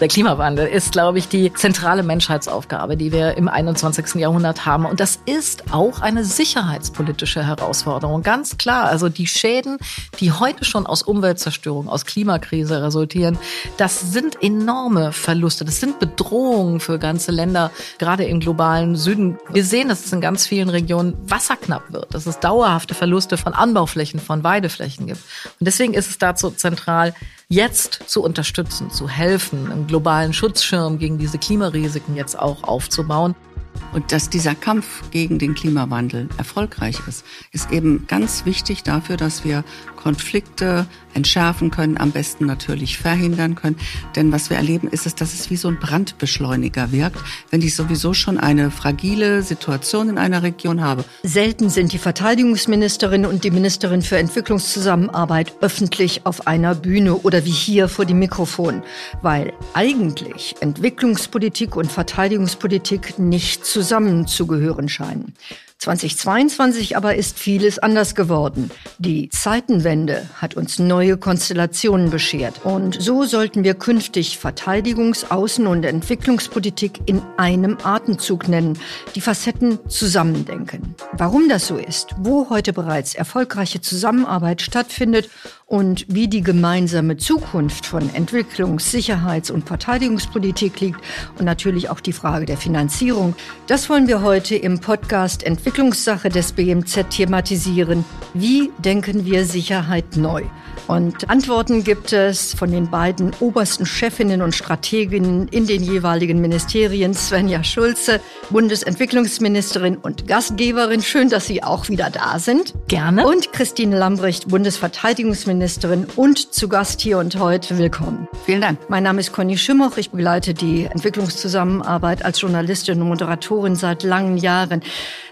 Der Klimawandel ist, glaube ich, die zentrale Menschheitsaufgabe, die wir im 21. Jahrhundert haben. Und das ist auch eine sicherheitspolitische Herausforderung. Ganz klar. Also die Schäden, die heute schon aus Umweltzerstörung, aus Klimakrise resultieren, das sind enorme Verluste. Das sind Bedrohungen für ganze Länder, gerade im globalen Süden. Wir sehen, dass es in ganz vielen Regionen wasserknapp wird, dass es dauerhafte Verluste von Anbauflächen, von Weideflächen gibt. Und deswegen ist es dazu zentral, jetzt zu unterstützen, zu helfen, einen globalen Schutzschirm gegen diese Klimarisiken jetzt auch aufzubauen. Und dass dieser Kampf gegen den Klimawandel erfolgreich ist, ist eben ganz wichtig dafür, dass wir Konflikte entschärfen können, am besten natürlich verhindern können. Denn was wir erleben, ist es, dass es wie so ein Brandbeschleuniger wirkt, wenn ich sowieso schon eine fragile Situation in einer Region habe. Selten sind die Verteidigungsministerin und die Ministerin für Entwicklungszusammenarbeit öffentlich auf einer Bühne oder wie hier vor dem Mikrofon, weil eigentlich Entwicklungspolitik und Verteidigungspolitik nicht zusammenzugehören scheinen. 2022 aber ist vieles anders geworden. Die Zeitenwende hat uns neue Konstellationen beschert. Und so sollten wir künftig Verteidigungs-, Außen- und Entwicklungspolitik in einem Atemzug nennen, die Facetten zusammendenken. Warum das so ist, wo heute bereits erfolgreiche Zusammenarbeit stattfindet und wie die gemeinsame Zukunft von Entwicklungs-, Sicherheits- und Verteidigungspolitik liegt und natürlich auch die Frage der Finanzierung, das wollen wir heute im Podcast Entwicklungssache des BMZ thematisieren. Wie denken wir Sicherheit neu? Und Antworten gibt es von den beiden obersten Chefinnen und Strateginnen in den jeweiligen Ministerien. Svenja Schulze, Bundesentwicklungsministerin und Gastgeberin. Schön, dass Sie auch wieder da sind. Gerne. Und Christine Lambrecht, Bundesverteidigungsministerin und zu Gast hier und heute. Willkommen. Vielen Dank. Mein Name ist Conny Schimmoch. Ich begleite die Entwicklungszusammenarbeit als Journalistin und Moderatorin seit langen Jahren.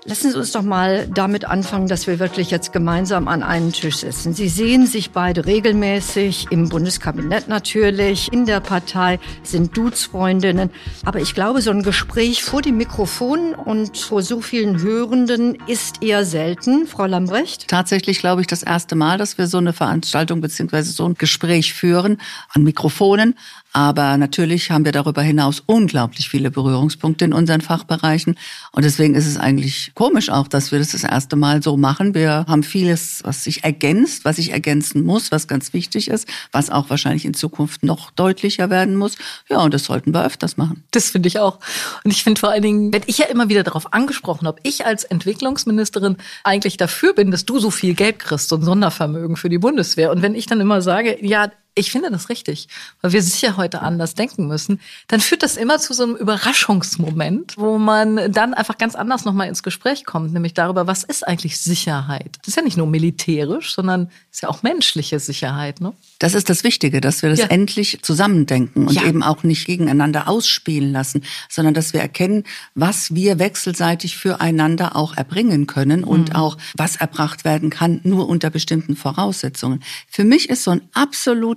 Lassen Sie uns doch mal damit anfangen, dass wir wirklich jetzt gemeinsam an einen Tisch sitzen. Sie sehen sich beide regelmäßig im Bundeskabinett natürlich, in der Partei, sind Duzfreundinnen. Aber ich glaube, so ein Gespräch vor dem Mikrofon und vor so vielen Hörenden ist eher selten. Frau Lambrecht? Tatsächlich glaube ich das erste Mal, dass wir so eine Veranstaltung beziehungsweise so ein Gespräch führen an Mikrofonen. Aber natürlich haben wir darüber hinaus unglaublich viele Berührungspunkte in unseren Fachbereichen. Und deswegen ist es eigentlich komisch auch, dass wir das das erste Mal so machen. Wir haben vieles, was sich ergänzt, was sich ergänzen muss, was ganz wichtig ist, was auch wahrscheinlich in Zukunft noch deutlicher werden muss. Ja, und das sollten wir öfters machen. Das finde ich auch. Und ich finde vor allen Dingen, werde ich ja immer wieder darauf angesprochen, ob ich als Entwicklungsministerin eigentlich dafür bin, dass du so viel Geld kriegst, so ein Sondervermögen für die Bundeswehr. Und wenn ich dann immer sage, ja, ich finde das richtig, weil wir sicher heute anders denken müssen, dann führt das immer zu so einem Überraschungsmoment, wo man dann einfach ganz anders nochmal ins Gespräch kommt, nämlich darüber, was ist eigentlich Sicherheit? Das ist ja nicht nur militärisch, sondern ist ja auch menschliche Sicherheit. Ne? Das ist das Wichtige, dass wir das ja. endlich zusammendenken und ja. eben auch nicht gegeneinander ausspielen lassen, sondern dass wir erkennen, was wir wechselseitig füreinander auch erbringen können und mhm. auch was erbracht werden kann, nur unter bestimmten Voraussetzungen. Für mich ist so ein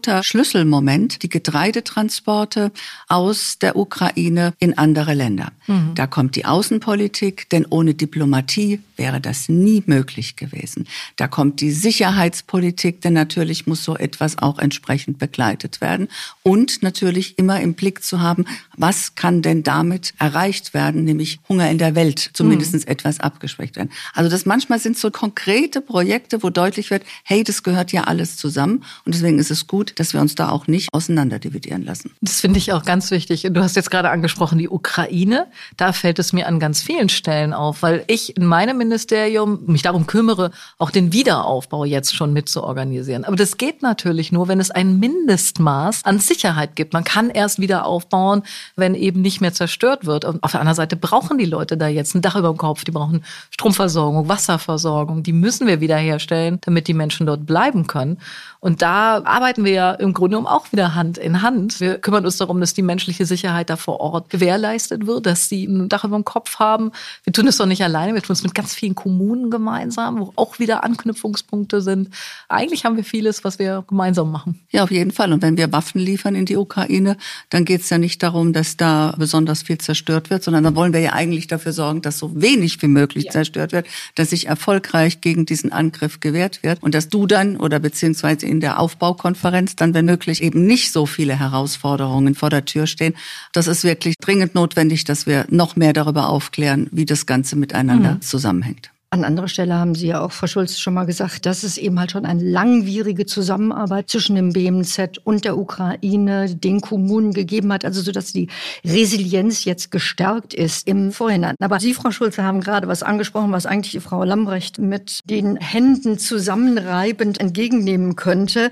absoluter Schlüsselmoment die Getreidetransporte aus der Ukraine in andere Länder. Mhm. Da kommt die Außenpolitik, denn ohne Diplomatie wäre das nie möglich gewesen. Da kommt die Sicherheitspolitik, denn natürlich muss so etwas auch entsprechend begleitet werden. Und natürlich immer im Blick zu haben, was kann denn damit erreicht werden, nämlich Hunger in der Welt zumindest mhm. etwas abgeschwächt werden. Also das manchmal sind so konkrete Projekte, wo deutlich wird, hey, das gehört ja alles zusammen. Und deswegen ist es gut, dass wir uns da auch nicht auseinanderdividieren lassen. Das finde ich auch ganz wichtig. Du hast jetzt gerade angesprochen, die Ukraine. Da fällt es mir an ganz vielen Stellen auf, weil ich in meinem Ministerium mich darum kümmere, auch den Wiederaufbau jetzt schon mitzuorganisieren. Aber das geht natürlich nur, wenn es ein Mindestmaß an Sicherheit gibt. Man kann erst wieder aufbauen, wenn eben nicht mehr zerstört wird. Und auf der anderen Seite brauchen die Leute da jetzt ein Dach über dem Kopf, die brauchen Stromversorgung, Wasserversorgung, die müssen wir wiederherstellen, damit die Menschen dort bleiben können. Und da arbeiten wir ja im Grunde genommen auch wieder Hand in Hand. Wir kümmern uns darum, dass die menschliche Sicherheit da vor Ort gewährleistet wird, dass sie ein Dach über dem Kopf haben. Wir tun es doch nicht alleine, wir tun es mit ganz vielen Kommunen gemeinsam, wo auch wieder Anknüpfungspunkte sind. Eigentlich haben wir vieles, was wir gemeinsam machen. Ja, auf jeden Fall. Und wenn wir Waffen liefern in die Ukraine, dann geht es ja nicht darum, dass da besonders viel zerstört wird, sondern dann wollen wir ja eigentlich dafür sorgen, dass so wenig wie möglich ja. zerstört wird, dass sich erfolgreich gegen diesen Angriff gewehrt wird und dass du dann oder beziehungsweise in der Aufbaukonferenz dann, wenn möglich, eben nicht so viele Herausforderungen vor der Tür stehen. Das ist wirklich dringend notwendig, dass wir noch mehr darüber aufklären, wie das Ganze miteinander mhm. zusammenhängt. An anderer Stelle haben Sie ja auch, Frau Schulz, schon mal gesagt, dass es eben halt schon eine langwierige Zusammenarbeit zwischen dem BMZ und der Ukraine, den Kommunen gegeben hat, also so, dass die Resilienz jetzt gestärkt ist im Vorhinein. Aber Sie, Frau Schulze, haben gerade was angesprochen, was eigentlich Frau Lambrecht mit den Händen zusammenreibend entgegennehmen könnte.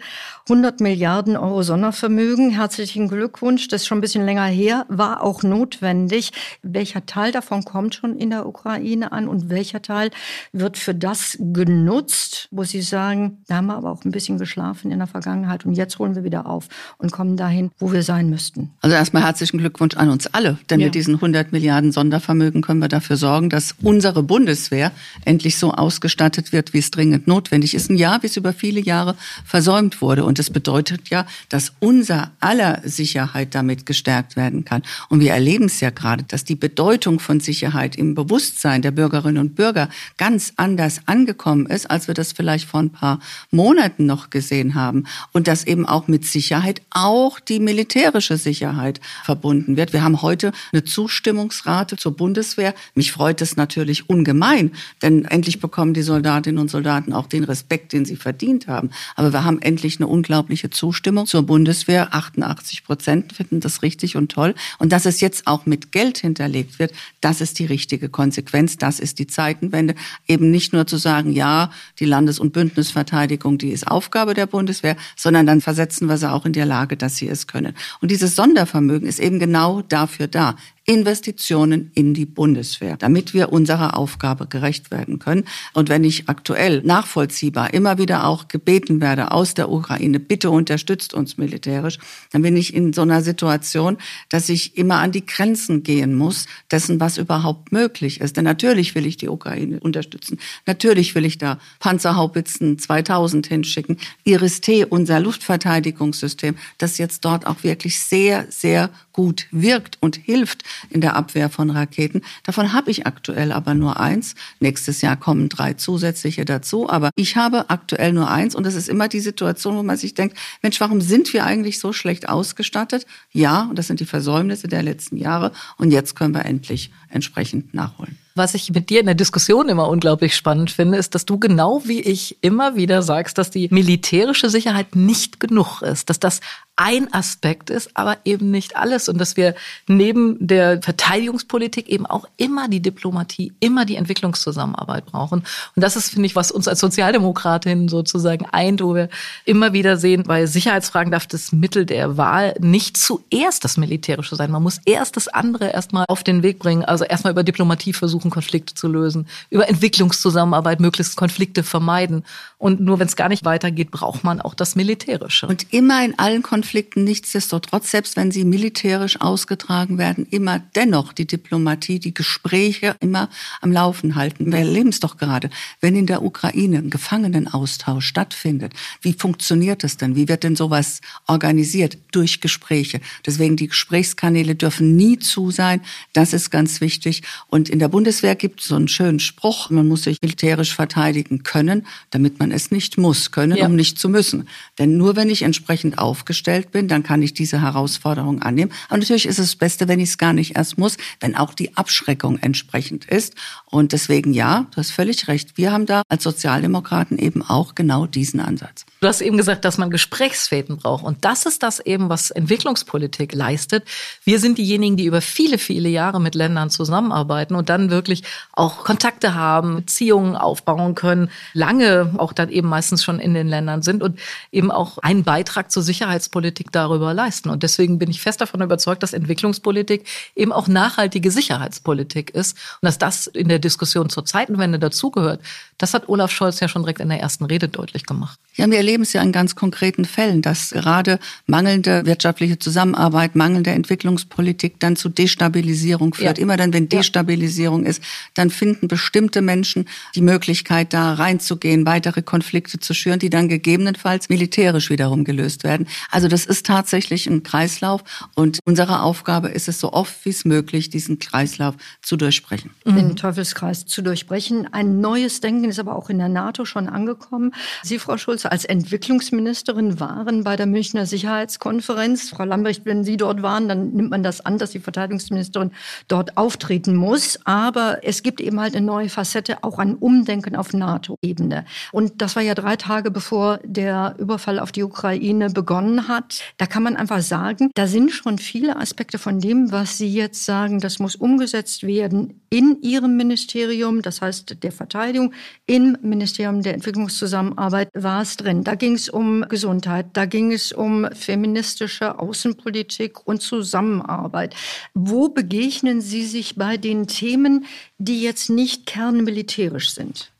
100 Milliarden Euro Sondervermögen. Herzlichen Glückwunsch. Das ist schon ein bisschen länger her, war auch notwendig. Welcher Teil davon kommt schon in der Ukraine an und welcher Teil wird für das genutzt, wo Sie sagen, da haben wir aber auch ein bisschen geschlafen in der Vergangenheit und jetzt holen wir wieder auf und kommen dahin, wo wir sein müssten. Also erstmal herzlichen Glückwunsch an uns alle, denn ja. mit diesen 100 Milliarden Sondervermögen können wir dafür sorgen, dass unsere Bundeswehr endlich so ausgestattet wird, wie es dringend notwendig ist. Ein Jahr, wie es über viele Jahre versäumt wurde. Und das bedeutet ja, dass unser aller Sicherheit damit gestärkt werden kann. Und wir erleben es ja gerade, dass die Bedeutung von Sicherheit im Bewusstsein der Bürgerinnen und Bürger ganz anders angekommen ist, als wir das vielleicht vor ein paar Monaten noch gesehen haben. Und dass eben auch mit Sicherheit auch die militärische Sicherheit verbunden wird. Wir haben heute eine Zustimmungsrate zur Bundeswehr. Mich freut es natürlich ungemein, denn endlich bekommen die Soldatinnen und Soldaten auch den Respekt, den sie verdient haben. Aber wir haben endlich eine unglaubliche Zustimmung zur Bundeswehr. 88 Prozent finden das richtig und toll. Und dass es jetzt auch mit Geld hinterlegt wird, das ist die richtige Konsequenz. Das ist die Zeitenwende. Eben nicht nur zu sagen, ja, die Landes- und Bündnisverteidigung, die ist Aufgabe der Bundeswehr, sondern dann versetzen wir sie auch in der Lage, dass sie es können. Und dieses Sondervermögen ist eben genau dafür da. Investitionen in die Bundeswehr, damit wir unserer Aufgabe gerecht werden können. Und wenn ich aktuell nachvollziehbar immer wieder auch gebeten werde aus der Ukraine, bitte unterstützt uns militärisch, dann bin ich in so einer Situation, dass ich immer an die Grenzen gehen muss dessen, was überhaupt möglich ist. Denn natürlich will ich die Ukraine unterstützen. Natürlich will ich da Panzerhaubitzen 2000 hinschicken. Iris-T, unser Luftverteidigungssystem, das jetzt dort auch wirklich sehr, sehr gut wirkt und hilft in der Abwehr von Raketen. Davon habe ich aktuell aber nur eins. Nächstes Jahr kommen drei zusätzliche dazu. Aber ich habe aktuell nur eins. Und das ist immer die Situation, wo man sich denkt, Mensch, warum sind wir eigentlich so schlecht ausgestattet? Ja, und das sind die Versäumnisse der letzten Jahre. Und jetzt können wir endlich entsprechend nachholen. Was ich mit dir in der Diskussion immer unglaublich spannend finde, ist, dass du genau wie ich immer wieder sagst, dass die militärische Sicherheit nicht genug ist, dass das ein Aspekt ist, aber eben nicht alles und dass wir neben der Verteidigungspolitik eben auch immer die Diplomatie, immer die Entwicklungszusammenarbeit brauchen. Und das ist, finde ich, was uns als Sozialdemokratinnen sozusagen eint, wo wir immer wieder sehen, bei Sicherheitsfragen darf das Mittel der Wahl nicht zuerst das Militärische sein. Man muss erst das andere erstmal auf den Weg bringen, also erstmal über Diplomatie versuchen, Konflikte zu lösen, über Entwicklungszusammenarbeit möglichst Konflikte vermeiden. Und nur wenn es gar nicht weitergeht, braucht man auch das Militärische. Und immer in allen Konflikten Konflikten nichtsdestotrotz, selbst wenn sie militärisch ausgetragen werden, immer dennoch die Diplomatie, die Gespräche immer am Laufen halten. Wir erleben es doch gerade, wenn in der Ukraine ein Gefangenenaustausch stattfindet. Wie funktioniert das denn? Wie wird denn sowas organisiert? Durch Gespräche. Deswegen die Gesprächskanäle dürfen nie zu sein. Das ist ganz wichtig. Und in der Bundeswehr gibt es so einen schönen Spruch, man muss sich militärisch verteidigen können, damit man es nicht muss, können, ja. um nicht zu müssen. Denn nur wenn ich entsprechend aufgestellt aufgestellt bin, dann kann ich diese Herausforderung annehmen. Aber natürlich ist es das Beste, wenn ich es gar nicht erst muss, wenn auch die Abschreckung entsprechend ist. Und deswegen ja, du hast völlig recht. Wir haben da als Sozialdemokraten eben auch genau diesen Ansatz. Du hast eben gesagt, dass man Gesprächsfäden braucht. Und das ist das eben, was Entwicklungspolitik leistet. Wir sind diejenigen, die über viele, viele Jahre mit Ländern zusammenarbeiten und dann wirklich auch Kontakte haben, Beziehungen aufbauen können, lange auch dann eben meistens schon in den Ländern sind und eben auch einen Beitrag zur Sicherheitspolitik darüber leisten. Und deswegen bin ich fest davon überzeugt, dass Entwicklungspolitik eben auch nachhaltige Sicherheitspolitik ist und dass das in der Diskussion zur Zeitenwende dazugehört. Das hat Olaf Scholz ja schon direkt in der ersten Rede deutlich gemacht. Ja, wir erleben es ja in ganz konkreten Fällen, dass gerade mangelnde wirtschaftliche Zusammenarbeit, mangelnde Entwicklungspolitik dann zu Destabilisierung führt. Ja. Immer dann, wenn Destabilisierung ja. ist, dann finden bestimmte Menschen die Möglichkeit, da reinzugehen, weitere Konflikte zu schüren, die dann gegebenenfalls militärisch wiederum gelöst werden. Also das ist tatsächlich ein Kreislauf und unsere Aufgabe ist es, so oft wie es möglich, diesen Kreislauf zu durchbrechen. Den Teufelskreis zu durchbrechen. Ein neues Denken ist aber auch in der NATO schon angekommen. Sie, Frau Schulze, als Entwicklungsministerin waren bei der Münchner Sicherheitskonferenz. Frau Lambrecht, wenn Sie dort waren, dann nimmt man das an, dass die Verteidigungsministerin dort auftreten muss. Aber es gibt eben halt eine neue Facette, auch ein Umdenken auf NATO-Ebene. Und das war ja drei Tage bevor der Überfall auf die Ukraine begonnen hat. Da kann man einfach sagen, da sind schon viele Aspekte von dem, was Sie jetzt sagen, das muss umgesetzt werden in Ihrem Ministerium, das heißt der Verteidigung, im Ministerium der Entwicklungszusammenarbeit war es drin. Da ging es um Gesundheit, da ging es um feministische Außenpolitik und Zusammenarbeit. Wo begegnen Sie sich bei den Themen, die jetzt nicht kernmilitärisch sind?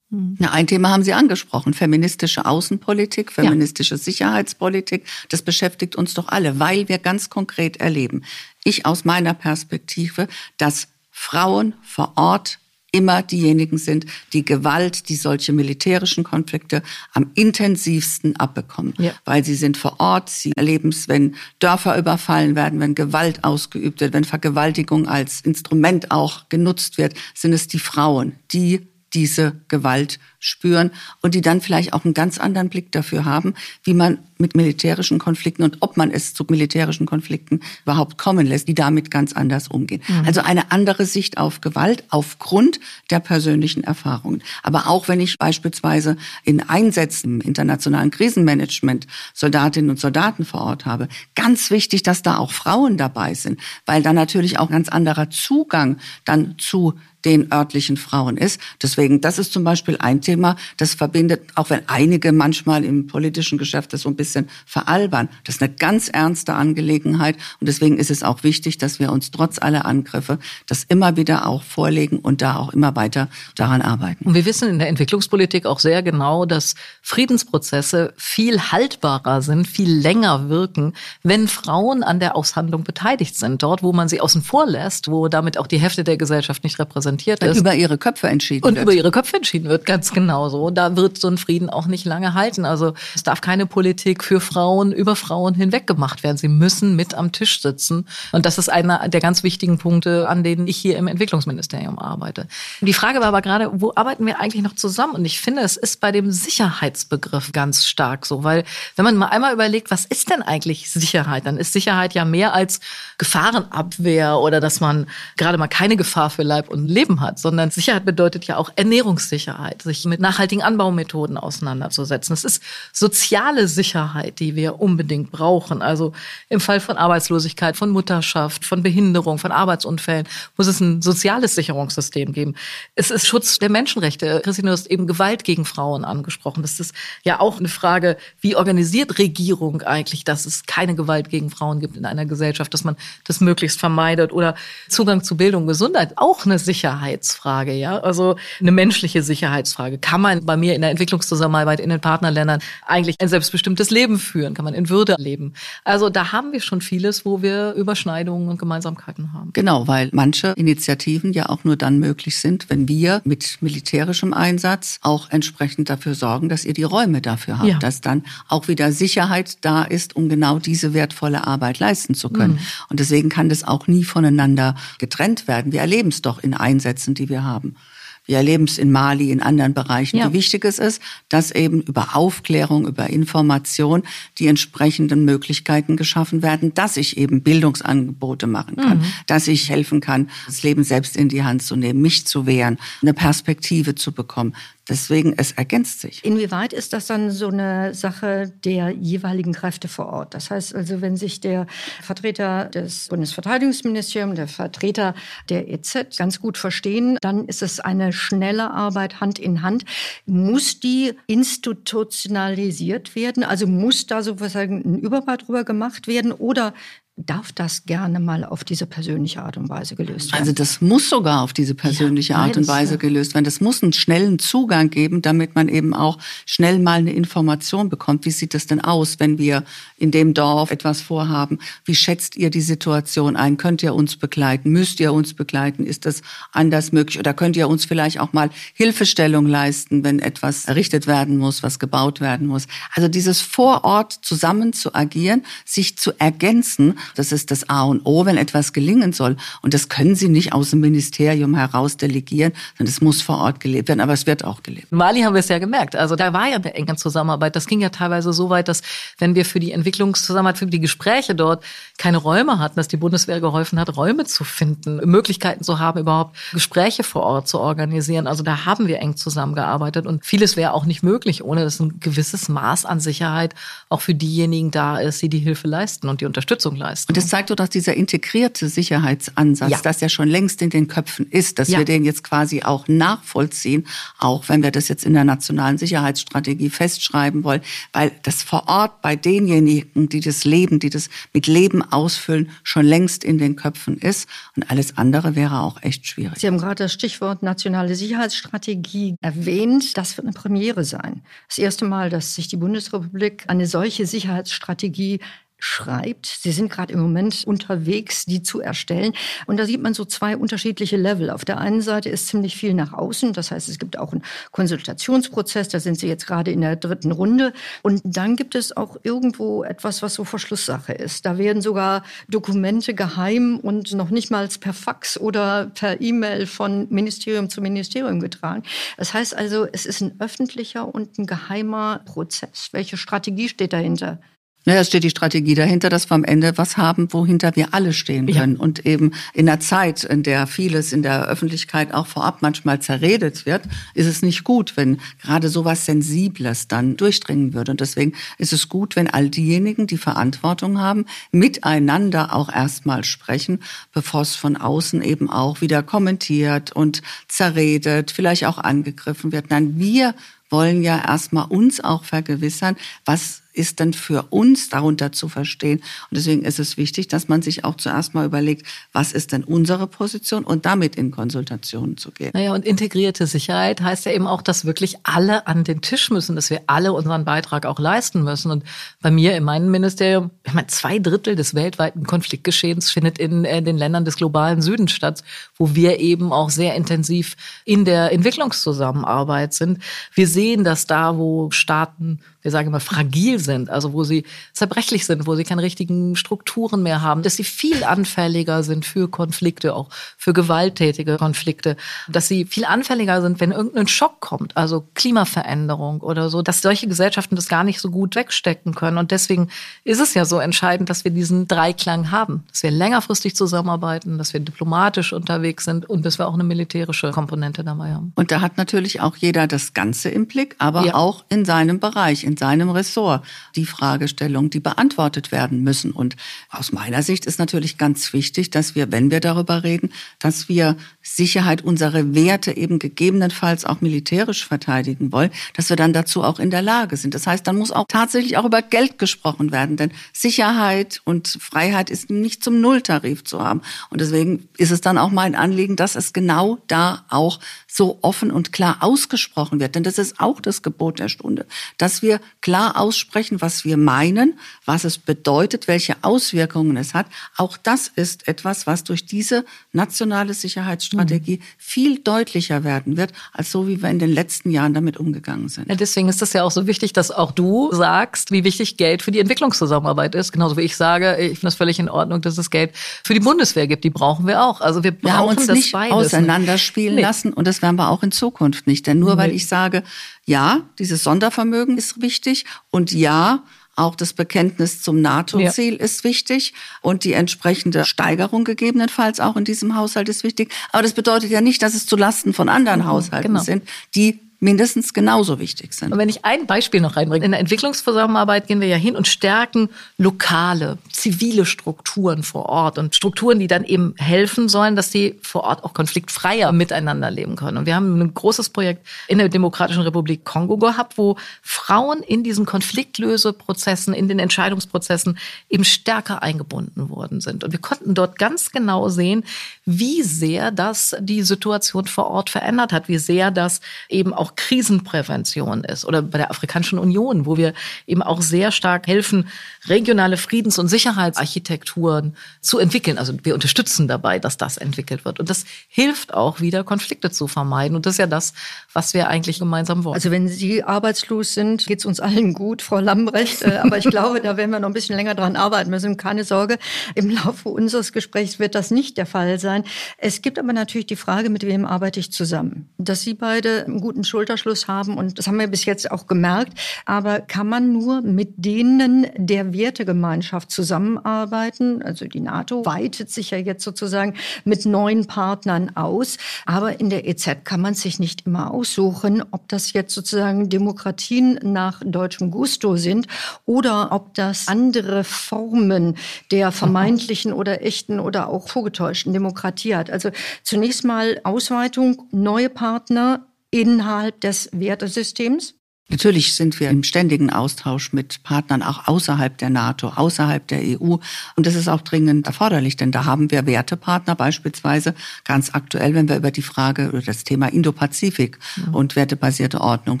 Na, ein Thema haben Sie angesprochen, feministische Außenpolitik, feministische ja. Sicherheitspolitik. Das beschäftigt uns doch alle, weil wir ganz konkret erleben, ich aus meiner Perspektive, dass Frauen vor Ort immer diejenigen sind, die Gewalt, die solche militärischen Konflikte am intensivsten abbekommen. Ja. Weil sie sind vor Ort, sie erleben es, wenn Dörfer überfallen werden, wenn Gewalt ausgeübt wird, wenn Vergewaltigung als Instrument auch genutzt wird, sind es die Frauen, die diese Gewalt spüren und die dann vielleicht auch einen ganz anderen Blick dafür haben, wie man mit militärischen Konflikten und ob man es zu militärischen Konflikten überhaupt kommen lässt, die damit ganz anders umgehen. Mhm. Also eine andere Sicht auf Gewalt aufgrund der persönlichen Erfahrungen. Aber auch wenn ich beispielsweise in Einsätzen im internationalen Krisenmanagement Soldatinnen und Soldaten vor Ort habe, ganz wichtig, dass da auch Frauen dabei sind, weil da natürlich auch ganz anderer Zugang dann zu den örtlichen Frauen ist. Deswegen, das ist zum Beispiel ein Thema, das verbindet, auch wenn einige manchmal im politischen Geschäft das so ein bisschen veralbern. Das ist eine ganz ernste Angelegenheit und deswegen ist es auch wichtig, dass wir uns trotz aller Angriffe das immer wieder auch vorlegen und da auch immer weiter daran arbeiten. Und wir wissen in der Entwicklungspolitik auch sehr genau, dass Friedensprozesse viel haltbarer sind, viel länger wirken, wenn Frauen an der Aushandlung beteiligt sind. Dort, wo man sie außen vor lässt, wo damit auch die Hälfte der Gesellschaft nicht repräsentiert repräsentiert ist. Über ihre Köpfe entschieden und wird. über ihre Köpfe entschieden wird, ganz genau so. Da wird so ein Frieden auch nicht lange halten. Also es darf keine Politik für Frauen über Frauen hinweg gemacht werden. Sie müssen mit am Tisch sitzen. Und das ist einer der ganz wichtigen Punkte, an denen ich hier im Entwicklungsministerium arbeite. Die Frage war aber gerade, wo arbeiten wir eigentlich noch zusammen? Und ich finde, es ist bei dem Sicherheitsbegriff ganz stark so, weil wenn man mal einmal überlegt, was ist denn eigentlich Sicherheit, dann ist Sicherheit ja mehr als Gefahrenabwehr oder dass man gerade mal keine Gefahr für Leib und Leben Leben hat, sondern Sicherheit bedeutet ja auch Ernährungssicherheit, sich mit nachhaltigen Anbaumethoden auseinanderzusetzen. Es ist soziale Sicherheit, die wir unbedingt brauchen. Also im Fall von Arbeitslosigkeit, von Mutterschaft, von Behinderung, von Arbeitsunfällen muss es ein soziales Sicherungssystem geben. Es ist Schutz der Menschenrechte. Christine, du hast eben Gewalt gegen Frauen angesprochen. Das ist ja auch eine Frage, wie organisiert Regierung eigentlich, dass es keine Gewalt gegen Frauen gibt in einer Gesellschaft, dass man das möglichst vermeidet oder Zugang zu Bildung, Gesundheit, auch eine Sicherheit Sicherheitsfrage, ja, also eine menschliche Sicherheitsfrage. Kann man bei mir in der Entwicklungszusammenarbeit in den Partnerländern eigentlich ein selbstbestimmtes Leben führen? Kann man in Würde leben? Also da haben wir schon vieles, wo wir Überschneidungen und Gemeinsamkeiten haben. Genau, weil manche Initiativen ja auch nur dann möglich sind, wenn wir mit militärischem Einsatz auch entsprechend dafür sorgen, dass ihr die Räume dafür habt, ja. dass dann auch wieder Sicherheit da ist, um genau diese wertvolle Arbeit leisten zu können. Mhm. Und deswegen kann das auch nie voneinander getrennt werden. Wir erleben es doch in Einsätzen Einsätzen, die wir haben. Wir erleben es in Mali, in anderen Bereichen. Ja. Wie wichtig es ist, dass eben über Aufklärung, über Information die entsprechenden Möglichkeiten geschaffen werden, dass ich eben Bildungsangebote machen kann, mhm. dass ich helfen kann, das Leben selbst in die Hand zu nehmen, mich zu wehren, eine Perspektive zu bekommen. Deswegen, es ergänzt sich. Inwieweit ist das dann so eine Sache der jeweiligen Kräfte vor Ort? Das heißt also, wenn sich der Vertreter des Bundesverteidigungsministeriums, der Vertreter der EZ ganz gut verstehen, dann ist es eine schnelle Arbeit Hand in Hand. Muss die institutionalisiert werden? Also muss da sozusagen ein Überbau drüber gemacht werden? Oder darf das gerne mal auf diese persönliche Art und Weise gelöst werden. Also das muss sogar auf diese persönliche ja, Art und Weise gelöst werden. Das muss einen schnellen Zugang geben, damit man eben auch schnell mal eine Information bekommt. Wie sieht das denn aus, wenn wir in dem Dorf etwas vorhaben? Wie schätzt ihr die Situation ein? Könnt ihr uns begleiten? Müsst ihr uns begleiten? Ist das anders möglich? Oder könnt ihr uns vielleicht auch mal Hilfestellung leisten, wenn etwas errichtet werden muss, was gebaut werden muss? Also dieses vor Ort zusammen zu agieren, sich zu ergänzen, das ist das A und O, wenn etwas gelingen soll. Und das können Sie nicht aus dem Ministerium heraus delegieren, sondern es muss vor Ort gelebt werden. Aber es wird auch gelebt. Mali haben wir es ja gemerkt. Also da war ja eine enge Zusammenarbeit. Das ging ja teilweise so weit, dass wenn wir für die Entwicklungszusammenarbeit, für die Gespräche dort keine Räume hatten, dass die Bundeswehr geholfen hat, Räume zu finden, Möglichkeiten zu haben, überhaupt Gespräche vor Ort zu organisieren. Also da haben wir eng zusammengearbeitet und vieles wäre auch nicht möglich, ohne dass ein gewisses Maß an Sicherheit auch für diejenigen da ist, die die Hilfe leisten und die Unterstützung leisten leisten. Und das zeigt doch, dass dieser integrierte Sicherheitsansatz, ja. das ja schon längst in den Köpfen ist, dass ja. wir den jetzt quasi auch nachvollziehen, auch wenn wir das jetzt in der nationalen Sicherheitsstrategie festschreiben wollen, weil das vor Ort bei denjenigen, die das Leben, die das mit Leben ausfüllen, schon längst in den Köpfen ist. Und alles andere wäre auch echt schwierig. Sie haben gerade das Stichwort nationale Sicherheitsstrategie erwähnt. Das wird eine Premiere sein. Das erste Mal, dass sich die Bundesrepublik eine solche Sicherheitsstrategie schreibt. Sie sind gerade im Moment unterwegs, die zu erstellen. Und da sieht man so zwei unterschiedliche Level. Auf der einen Seite ist ziemlich viel nach außen. Das heißt, es gibt auch einen Konsultationsprozess. Da sind Sie jetzt gerade in der dritten Runde. Und dann gibt es auch irgendwo etwas, was so Verschlusssache ist. Da werden sogar Dokumente geheim und noch nicht mal per Fax oder per E-Mail von Ministerium zu Ministerium getragen. Das heißt also, es ist ein öffentlicher und ein geheimer Prozess. Welche Strategie steht dahinter? Naja, es steht die Strategie dahinter, dass wir am Ende was haben, wohinter wir alle stehen können. Ja. Und eben in einer Zeit, in der vieles in der Öffentlichkeit auch vorab manchmal zerredet wird, ist es nicht gut, wenn gerade so was Sensibles dann durchdringen würde. Und deswegen ist es gut, wenn all diejenigen, die Verantwortung haben, miteinander auch erstmal sprechen, bevor es von außen eben auch wieder kommentiert und zerredet, vielleicht auch angegriffen wird. Nein, wir wollen ja erstmal uns auch vergewissern, was ist denn für uns darunter zu verstehen? Und deswegen ist es wichtig, dass man sich auch zuerst mal überlegt, was ist denn unsere Position und damit in Konsultationen zu gehen. Naja, und integrierte Sicherheit heißt ja eben auch, dass wirklich alle an den Tisch müssen, dass wir alle unseren Beitrag auch leisten müssen. Und bei mir in meinem Ministerium, ich meine, zwei Drittel des weltweiten Konfliktgeschehens findet in äh, den Ländern des globalen Südens statt, wo wir eben auch sehr intensiv in der Entwicklungszusammenarbeit sind. Wir sehen, dass da, wo Staaten wir sagen immer, fragil sind, also wo sie zerbrechlich sind, wo sie keine richtigen Strukturen mehr haben, dass sie viel anfälliger sind für Konflikte, auch für gewalttätige Konflikte, dass sie viel anfälliger sind, wenn irgendein Schock kommt, also Klimaveränderung oder so, dass solche Gesellschaften das gar nicht so gut wegstecken können. Und deswegen ist es ja so entscheidend, dass wir diesen Dreiklang haben, dass wir längerfristig zusammenarbeiten, dass wir diplomatisch unterwegs sind und dass wir auch eine militärische Komponente dabei haben. Und da hat natürlich auch jeder das Ganze im Blick, aber ja. auch in seinem Bereich, in seinem Ressort die Fragestellungen, die beantwortet werden müssen. Und aus meiner Sicht ist natürlich ganz wichtig, dass wir, wenn wir darüber reden, dass wir Sicherheit, unsere Werte eben gegebenenfalls auch militärisch verteidigen wollen, dass wir dann dazu auch in der Lage sind. Das heißt, dann muss auch tatsächlich auch über Geld gesprochen werden, denn Sicherheit und Freiheit ist nicht zum Nulltarif zu haben. Und deswegen ist es dann auch mein Anliegen, dass es genau da auch so offen und klar ausgesprochen wird. Denn das ist auch das Gebot der Stunde, dass wir klar aussprechen, was wir meinen, was es bedeutet, welche Auswirkungen es hat. Auch das ist etwas, was durch diese nationale Sicherheitsstrategie mhm. viel deutlicher werden wird, als so wie wir in den letzten Jahren damit umgegangen sind. Ja, deswegen ist es ja auch so wichtig, dass auch du sagst, wie wichtig Geld für die Entwicklungszusammenarbeit ist. Genauso wie ich sage, ich finde das völlig in Ordnung, dass es Geld für die Bundeswehr gibt. Die brauchen wir auch. Also wir brauchen wir haben uns das nicht beides. auseinanderspielen nee. lassen und das werden wir auch in Zukunft nicht. Denn nur nee. weil ich sage, ja, dieses Sondervermögen ist wichtig und ja, auch das Bekenntnis zum NATO-Ziel ja. ist wichtig und die entsprechende Steigerung gegebenenfalls auch in diesem Haushalt ist wichtig. Aber das bedeutet ja nicht, dass es zu Lasten von anderen mhm, Haushalten genau. sind, die mindestens genauso wichtig sind. Und wenn ich ein Beispiel noch reinbringe, in der Entwicklungszusammenarbeit gehen wir ja hin und stärken lokale, zivile Strukturen vor Ort und Strukturen, die dann eben helfen sollen, dass sie vor Ort auch konfliktfreier miteinander leben können. Und wir haben ein großes Projekt in der Demokratischen Republik Kongo gehabt, wo Frauen in diesen Konfliktlöseprozessen, in den Entscheidungsprozessen eben stärker eingebunden worden sind. Und wir konnten dort ganz genau sehen, wie sehr das die Situation vor Ort verändert hat, wie sehr das eben auch Krisenprävention ist. Oder bei der Afrikanischen Union, wo wir eben auch sehr stark helfen, regionale Friedens- und Sicherheitsarchitekturen zu entwickeln. Also wir unterstützen dabei, dass das entwickelt wird. Und das hilft auch wieder, Konflikte zu vermeiden. Und das ist ja das, was wir eigentlich gemeinsam wollen. Also wenn Sie arbeitslos sind, geht es uns allen gut, Frau Lambrecht. Aber ich glaube, da werden wir noch ein bisschen länger dran arbeiten müssen. Keine Sorge, im Laufe unseres Gesprächs wird das nicht der Fall sein. Es gibt aber natürlich die Frage, mit wem arbeite ich zusammen? Dass Sie beide einen guten Schulterschluss haben und das haben wir bis jetzt auch gemerkt. Aber kann man nur mit denen der Wertegemeinschaft zusammenarbeiten? Also die NATO weitet sich ja jetzt sozusagen mit neuen Partnern aus. Aber in der EZ kann man sich nicht immer aussuchen, ob das jetzt sozusagen Demokratien nach deutschem Gusto sind oder ob das andere Formen der vermeintlichen oder echten oder auch vorgetäuschten Demokratie hat. Also zunächst mal Ausweitung, neue Partner innerhalb des Wertesystems. Natürlich sind wir im ständigen Austausch mit Partnern auch außerhalb der NATO, außerhalb der EU. Und das ist auch dringend erforderlich, denn da haben wir Wertepartner beispielsweise ganz aktuell, wenn wir über die Frage oder das Thema Indo-Pazifik ja. und wertebasierte Ordnung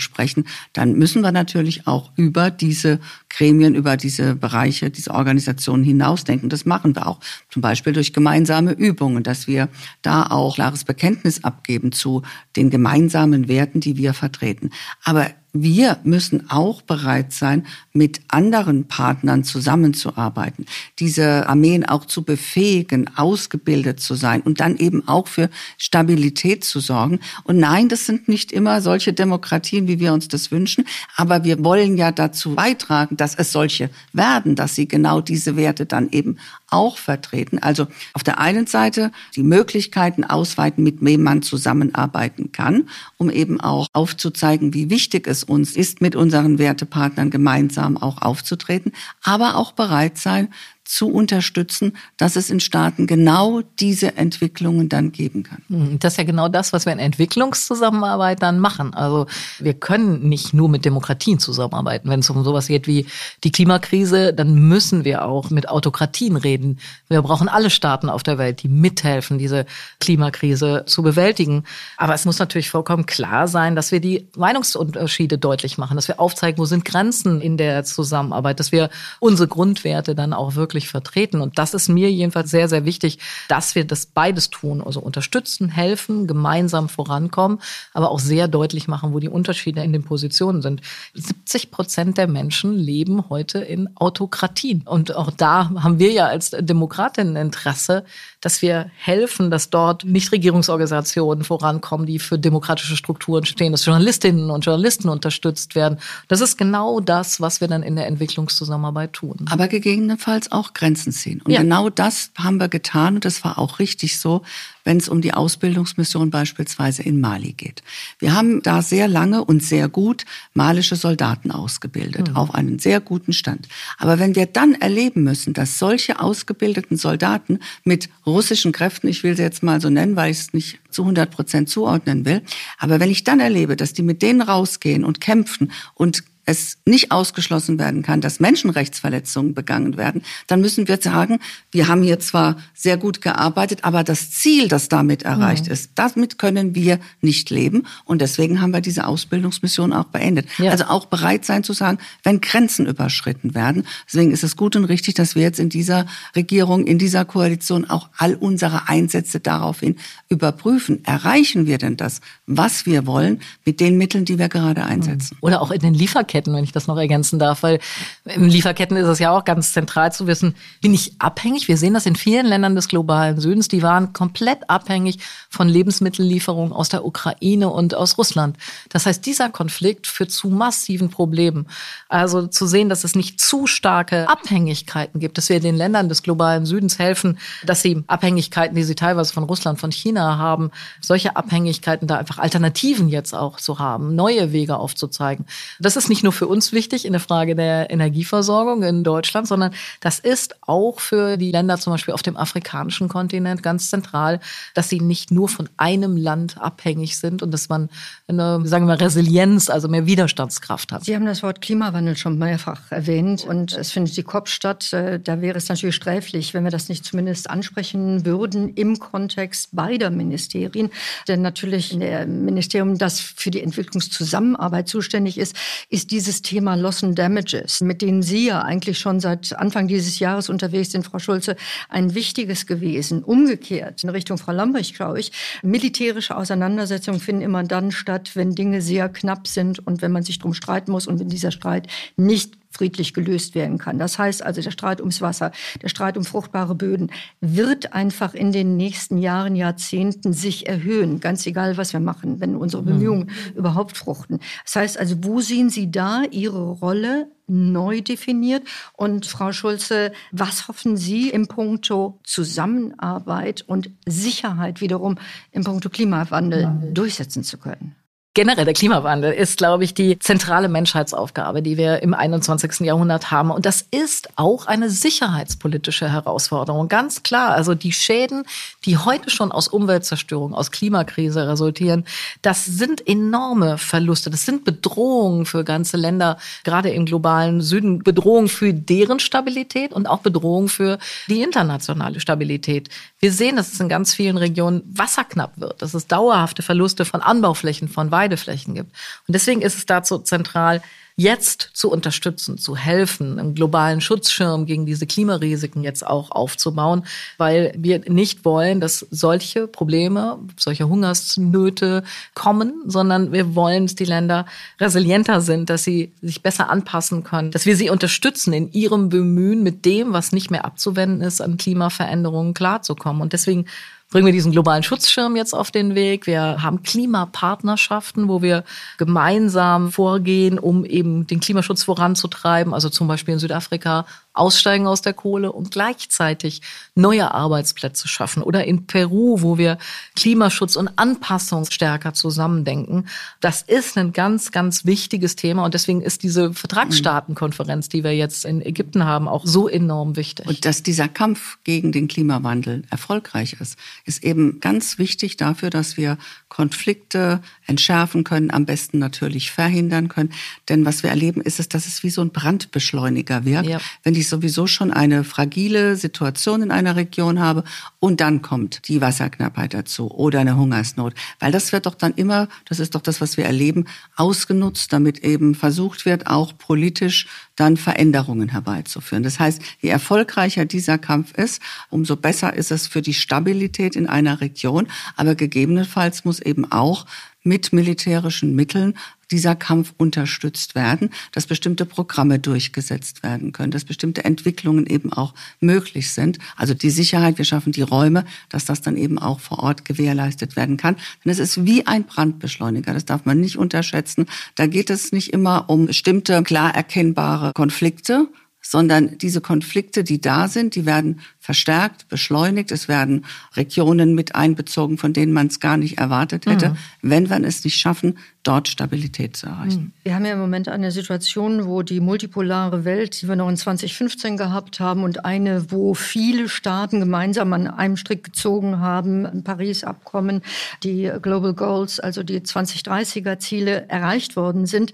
sprechen, dann müssen wir natürlich auch über diese Gremien, über diese Bereiche, diese Organisationen hinausdenken. Das machen wir auch zum Beispiel durch gemeinsame Übungen, dass wir da auch klares Bekenntnis abgeben zu den gemeinsamen Werten, die wir vertreten. Aber wir müssen auch bereit sein, mit anderen Partnern zusammenzuarbeiten, diese Armeen auch zu befähigen, ausgebildet zu sein und dann eben auch für Stabilität zu sorgen. Und nein, das sind nicht immer solche Demokratien, wie wir uns das wünschen, aber wir wollen ja dazu beitragen, dass es solche werden, dass sie genau diese Werte dann eben auch vertreten. Also auf der einen Seite die Möglichkeiten ausweiten, mit wem man zusammenarbeiten kann, um eben auch aufzuzeigen, wie wichtig es uns ist, mit unseren Wertepartnern gemeinsam auch aufzutreten, aber auch bereit sein, zu unterstützen, dass es in Staaten genau diese Entwicklungen dann geben kann. Hm, das ist ja genau das, was wir in Entwicklungszusammenarbeit dann machen. Also wir können nicht nur mit Demokratien zusammenarbeiten. Wenn es um sowas geht wie die Klimakrise, dann müssen wir auch mit Autokratien reden. Wir brauchen alle Staaten auf der Welt, die mithelfen, diese Klimakrise zu bewältigen. Aber es muss natürlich vollkommen klar sein, dass wir die Meinungsunterschiede deutlich machen, dass wir aufzeigen, wo sind Grenzen in der Zusammenarbeit, dass wir unsere Grundwerte dann auch wirklich wirklich vertreten. Und das ist mir jedenfalls sehr, sehr wichtig, dass wir das beides tun. Also unterstützen, helfen, gemeinsam vorankommen, aber auch sehr deutlich machen, wo die Unterschiede in den Positionen sind. 70 Prozent der Menschen leben heute in Autokratien. Und auch da haben wir ja als Demokratinnen Interesse, dass wir helfen, dass dort Nichtregierungsorganisationen vorankommen, die für demokratische Strukturen stehen, dass Journalistinnen und Journalisten unterstützt werden. Das ist genau das, was wir dann in der Entwicklungszusammenarbeit tun. Aber gegebenenfalls auch Grenzen ziehen. Und ja. genau das haben wir getan und das war auch richtig so wenn es um die Ausbildungsmission beispielsweise in Mali geht. Wir haben da sehr lange und sehr gut malische Soldaten ausgebildet, mhm. auf einen sehr guten Stand. Aber wenn wir dann erleben müssen, dass solche ausgebildeten Soldaten mit russischen Kräften, ich will sie jetzt mal so nennen, weil ich es nicht zu 100 Prozent zuordnen will, aber wenn ich dann erlebe, dass die mit denen rausgehen und kämpfen und es nicht ausgeschlossen werden kann, dass Menschenrechtsverletzungen begangen werden, dann müssen wir sagen, wir haben hier zwar sehr gut gearbeitet, aber das Ziel, das damit erreicht mhm. ist, damit können wir nicht leben. Und deswegen haben wir diese Ausbildungsmission auch beendet. Ja. Also auch bereit sein zu sagen, wenn Grenzen überschritten werden. Deswegen ist es gut und richtig, dass wir jetzt in dieser Regierung, in dieser Koalition auch all unsere Einsätze daraufhin überprüfen. Erreichen wir denn das, was wir wollen, mit den Mitteln, die wir gerade einsetzen? Oder auch in den Lieferketten Lieferketten, wenn ich das noch ergänzen darf, weil in Lieferketten ist es ja auch ganz zentral zu wissen, bin ich abhängig? Wir sehen das in vielen Ländern des globalen Südens, die waren komplett abhängig von Lebensmittellieferungen aus der Ukraine und aus Russland. Das heißt, dieser Konflikt führt zu massiven Problemen. Also zu sehen, dass es nicht zu starke Abhängigkeiten gibt, dass wir den Ländern des globalen Südens helfen, dass sie Abhängigkeiten, die sie teilweise von Russland, von China haben, solche Abhängigkeiten da einfach Alternativen jetzt auch zu haben, neue Wege aufzuzeigen. Das ist nicht nur für uns wichtig in der Frage der Energieversorgung in Deutschland, sondern das ist auch für die Länder zum Beispiel auf dem afrikanischen Kontinent ganz zentral, dass sie nicht nur von einem Land abhängig sind und dass man eine, sagen wir, Resilienz, also mehr Widerstandskraft hat. Sie haben das Wort Klimawandel schon mehrfach erwähnt und es findet die COP statt. Äh, da wäre es natürlich sträflich, wenn wir das nicht zumindest ansprechen würden im Kontext beider Ministerien. Denn natürlich in der Ministerium, das für die Entwicklungszusammenarbeit zuständig ist, ist dieses Thema Loss and Damages, mit denen Sie ja eigentlich schon seit Anfang dieses Jahres unterwegs sind, Frau Schulze, ein wichtiges gewesen. Umgekehrt, in Richtung Frau Lambrecht, glaube ich, militärische Auseinandersetzungen finden immer dann statt, wenn Dinge sehr knapp sind und wenn man sich drum streiten muss und wenn dieser Streit nicht friedlich gelöst werden kann. Das heißt also, der Streit ums Wasser, der Streit um fruchtbare Böden wird einfach in den nächsten Jahren, Jahrzehnten sich erhöhen, ganz egal, was wir machen, wenn unsere Bemühungen mhm. überhaupt fruchten. Das heißt also, wo sehen Sie da Ihre Rolle neu definiert? Und Frau Schulze, was hoffen Sie im Punkto Zusammenarbeit und Sicherheit wiederum im Punkto Klimawandel durchsetzen zu können? Generell der Klimawandel ist, glaube ich, die zentrale Menschheitsaufgabe, die wir im 21. Jahrhundert haben. Und das ist auch eine sicherheitspolitische Herausforderung. Ganz klar. Also die Schäden, die heute schon aus Umweltzerstörung, aus Klimakrise resultieren, das sind enorme Verluste. Das sind Bedrohungen für ganze Länder, gerade im globalen Süden. Bedrohungen für deren Stabilität und auch Bedrohungen für die internationale Stabilität. Wir sehen, dass es in ganz vielen Regionen wasserknapp wird, dass es dauerhafte Verluste von Anbauflächen, von Weideflächen gibt. Und deswegen ist es dazu zentral, jetzt zu unterstützen, zu helfen, einen globalen Schutzschirm gegen diese Klimarisiken jetzt auch aufzubauen, weil wir nicht wollen, dass solche Probleme, solche Hungersnöte kommen, sondern wir wollen, dass die Länder resilienter sind, dass sie sich besser anpassen können, dass wir sie unterstützen in ihrem Bemühen, mit dem, was nicht mehr abzuwenden ist, an Klimaveränderungen klarzukommen. Und deswegen bringen wir diesen globalen Schutzschirm jetzt auf den Weg. Wir haben Klimapartnerschaften, wo wir gemeinsam vorgehen, um eben den Klimaschutz voranzutreiben. Also zum Beispiel in Südafrika aussteigen aus der Kohle und gleichzeitig neue Arbeitsplätze schaffen. Oder in Peru, wo wir Klimaschutz und Anpassung stärker zusammendenken. Das ist ein ganz, ganz wichtiges Thema. Und deswegen ist diese Vertragsstaatenkonferenz, die wir jetzt in Ägypten haben, auch so enorm wichtig. Und dass dieser Kampf gegen den Klimawandel erfolgreich ist, ist eben ganz wichtig dafür, dass wir Konflikte entschärfen können, am besten natürlich verhindern können. Denn was wir erleben, ist es, dass es wie so ein Brandbeschleuniger wirkt. Ja. Wenn ich sowieso schon eine fragile Situation in einer Region habe und dann kommt die Wasserknappheit dazu oder eine Hungersnot. Weil das wird doch dann immer, das ist doch das, was wir erleben, ausgenutzt, damit eben versucht wird, auch politisch dann Veränderungen herbeizuführen. Das heißt, je erfolgreicher dieser Kampf ist, umso besser ist es für die Stabilität in einer Region. Aber gegebenenfalls muss eben auch mit militärischen Mitteln dieser Kampf unterstützt werden, dass bestimmte Programme durchgesetzt werden können, dass bestimmte Entwicklungen eben auch möglich sind. Also die Sicherheit, wir schaffen die Räume, dass das dann eben auch vor Ort gewährleistet werden kann. Denn es ist wie ein Brandbeschleuniger, das darf man nicht unterschätzen. Da geht es nicht immer um bestimmte klar erkennbare Konflikte, sondern diese Konflikte, die da sind, die werden verstärkt, beschleunigt. Es werden Regionen mit einbezogen, von denen man es gar nicht erwartet hätte, mhm. wenn wir es nicht schaffen, dort Stabilität zu erreichen. Mhm. Wir haben ja im Moment eine Situation, wo die multipolare Welt, die wir noch in 2015 gehabt haben, und eine, wo viele Staaten gemeinsam an einem Strick gezogen haben, ein Paris-Abkommen, die Global Goals, also die 2030er Ziele erreicht worden sind.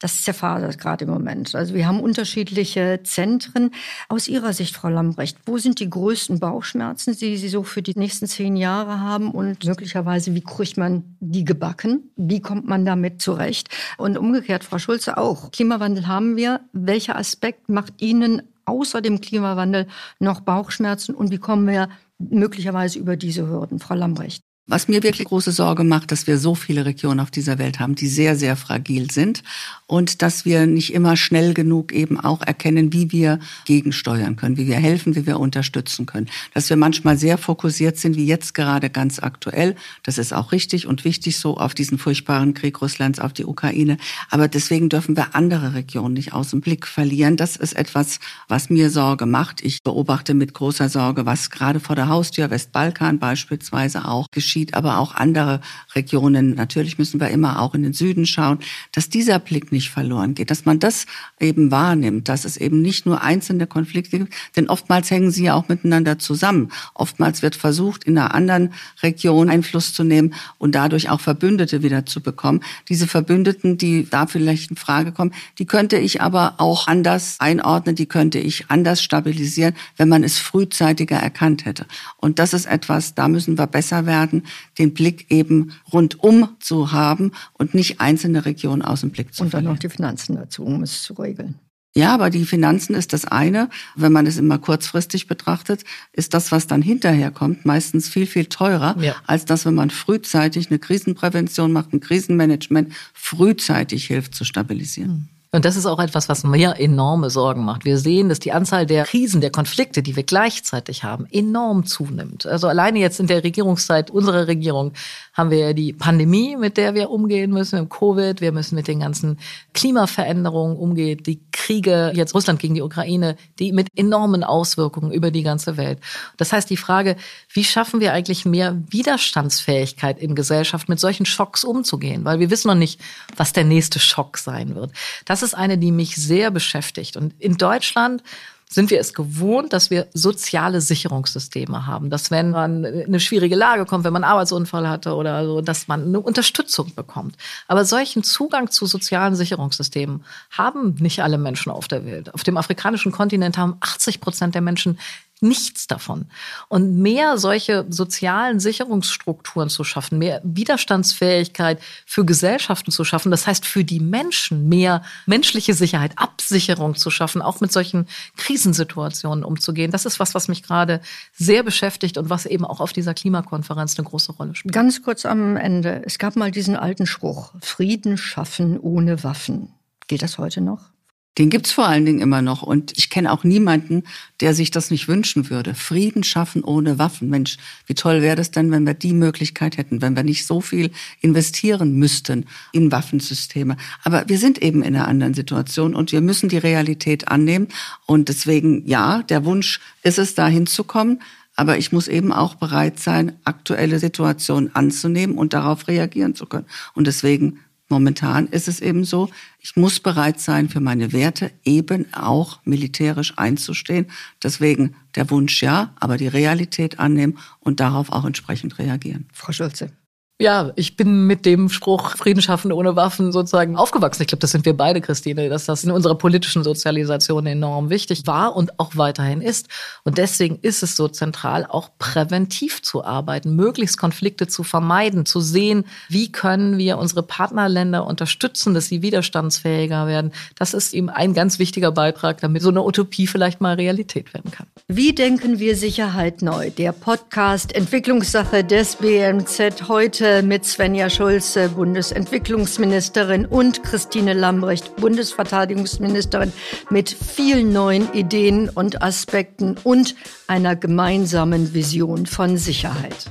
Das zerfasert gerade im Moment. Also wir haben unterschiedliche Zentren. Aus Ihrer Sicht, Frau Lambrecht, wo sind die größten Bauchschmerzen, die Sie so für die nächsten zehn Jahre haben? Und möglicherweise, wie kriegt man die gebacken? Wie kommt man damit zurecht? Und umgekehrt, Frau Schulze auch. Klimawandel haben wir. Welcher Aspekt macht Ihnen außer dem Klimawandel noch Bauchschmerzen? Und wie kommen wir möglicherweise über diese Hürden? Frau Lambrecht. Was mir wirklich große Sorge macht, dass wir so viele Regionen auf dieser Welt haben, die sehr, sehr fragil sind und dass wir nicht immer schnell genug eben auch erkennen, wie wir gegensteuern können, wie wir helfen, wie wir unterstützen können. Dass wir manchmal sehr fokussiert sind, wie jetzt gerade ganz aktuell. Das ist auch richtig und wichtig so auf diesen furchtbaren Krieg Russlands auf die Ukraine. Aber deswegen dürfen wir andere Regionen nicht aus dem Blick verlieren. Das ist etwas, was mir Sorge macht. Ich beobachte mit großer Sorge, was gerade vor der Haustür Westbalkan beispielsweise auch geschieht aber auch andere Regionen. Natürlich müssen wir immer auch in den Süden schauen, dass dieser Blick nicht verloren geht, dass man das eben wahrnimmt, dass es eben nicht nur einzelne Konflikte gibt, denn oftmals hängen sie ja auch miteinander zusammen. Oftmals wird versucht, in einer anderen Region Einfluss zu nehmen und dadurch auch Verbündete wieder zu bekommen. Diese Verbündeten, die da vielleicht in Frage kommen, die könnte ich aber auch anders einordnen, die könnte ich anders stabilisieren, wenn man es frühzeitiger erkannt hätte. Und das ist etwas, da müssen wir besser werden, den Blick eben rundum zu haben und nicht einzelne Regionen aus dem Blick zu dann noch die Finanzen dazu, um es zu regeln. Ja, aber die Finanzen ist das eine. Wenn man es immer kurzfristig betrachtet, ist das, was dann hinterher kommt, meistens viel, viel teurer, ja. als das, wenn man frühzeitig eine Krisenprävention macht, ein Krisenmanagement, frühzeitig hilft zu stabilisieren. Hm. Und das ist auch etwas, was mir enorme Sorgen macht. Wir sehen, dass die Anzahl der Krisen, der Konflikte, die wir gleichzeitig haben, enorm zunimmt. Also alleine jetzt in der Regierungszeit unserer Regierung haben wir die Pandemie, mit der wir umgehen müssen, im Covid. Wir müssen mit den ganzen Klimaveränderungen umgehen, die Kriege, jetzt Russland gegen die Ukraine, die mit enormen Auswirkungen über die ganze Welt. Das heißt, die Frage, wie schaffen wir eigentlich mehr Widerstandsfähigkeit in Gesellschaft, mit solchen Schocks umzugehen? Weil wir wissen noch nicht, was der nächste Schock sein wird. Das ist eine, die mich sehr beschäftigt. Und in Deutschland sind wir es gewohnt, dass wir soziale Sicherungssysteme haben. Dass wenn man in eine schwierige Lage kommt, wenn man einen Arbeitsunfall hatte oder so, dass man eine Unterstützung bekommt. Aber solchen Zugang zu sozialen Sicherungssystemen haben nicht alle Menschen auf der Welt. Auf dem afrikanischen Kontinent haben 80 Prozent der Menschen nichts davon. Und mehr solche sozialen Sicherungsstrukturen zu schaffen, mehr Widerstandsfähigkeit für Gesellschaften zu schaffen, das heißt für die Menschen mehr menschliche Sicherheit, Absicherung zu schaffen, auch mit solchen Krisensituationen umzugehen, das ist was, was mich gerade sehr beschäftigt und was eben auch auf dieser Klimakonferenz eine große Rolle spielt. Ganz kurz am Ende. Es gab mal diesen alten Spruch, Frieden schaffen ohne Waffen. Gilt das heute noch? Den gibt's vor allen Dingen immer noch. Und ich kenne auch niemanden, der sich das nicht wünschen würde. Frieden schaffen ohne Waffen. Mensch, wie toll wäre das denn, wenn wir die Möglichkeit hätten, wenn wir nicht so viel investieren müssten in Waffensysteme. Aber wir sind eben in einer anderen Situation und wir müssen die Realität annehmen. Und deswegen, ja, der Wunsch ist es, da hinzukommen. Aber ich muss eben auch bereit sein, aktuelle Situationen anzunehmen und darauf reagieren zu können. Und deswegen Momentan ist es eben so, ich muss bereit sein, für meine Werte eben auch militärisch einzustehen. Deswegen der Wunsch ja, aber die Realität annehmen und darauf auch entsprechend reagieren. Frau Schulze. Ja, ich bin mit dem Spruch Frieden schaffen ohne Waffen sozusagen aufgewachsen. Ich glaube, das sind wir beide, Christine, dass das in unserer politischen Sozialisation enorm wichtig war und auch weiterhin ist. Und deswegen ist es so zentral, auch präventiv zu arbeiten, möglichst Konflikte zu vermeiden, zu sehen, wie können wir unsere Partnerländer unterstützen, dass sie widerstandsfähiger werden. Das ist eben ein ganz wichtiger Beitrag, damit so eine Utopie vielleicht mal Realität werden kann. Wie denken wir Sicherheit neu? Der Podcast Entwicklungssache des BMZ heute mit Svenja Schulze, Bundesentwicklungsministerin, und Christine Lambrecht, Bundesverteidigungsministerin, mit vielen neuen Ideen und Aspekten und einer gemeinsamen Vision von Sicherheit.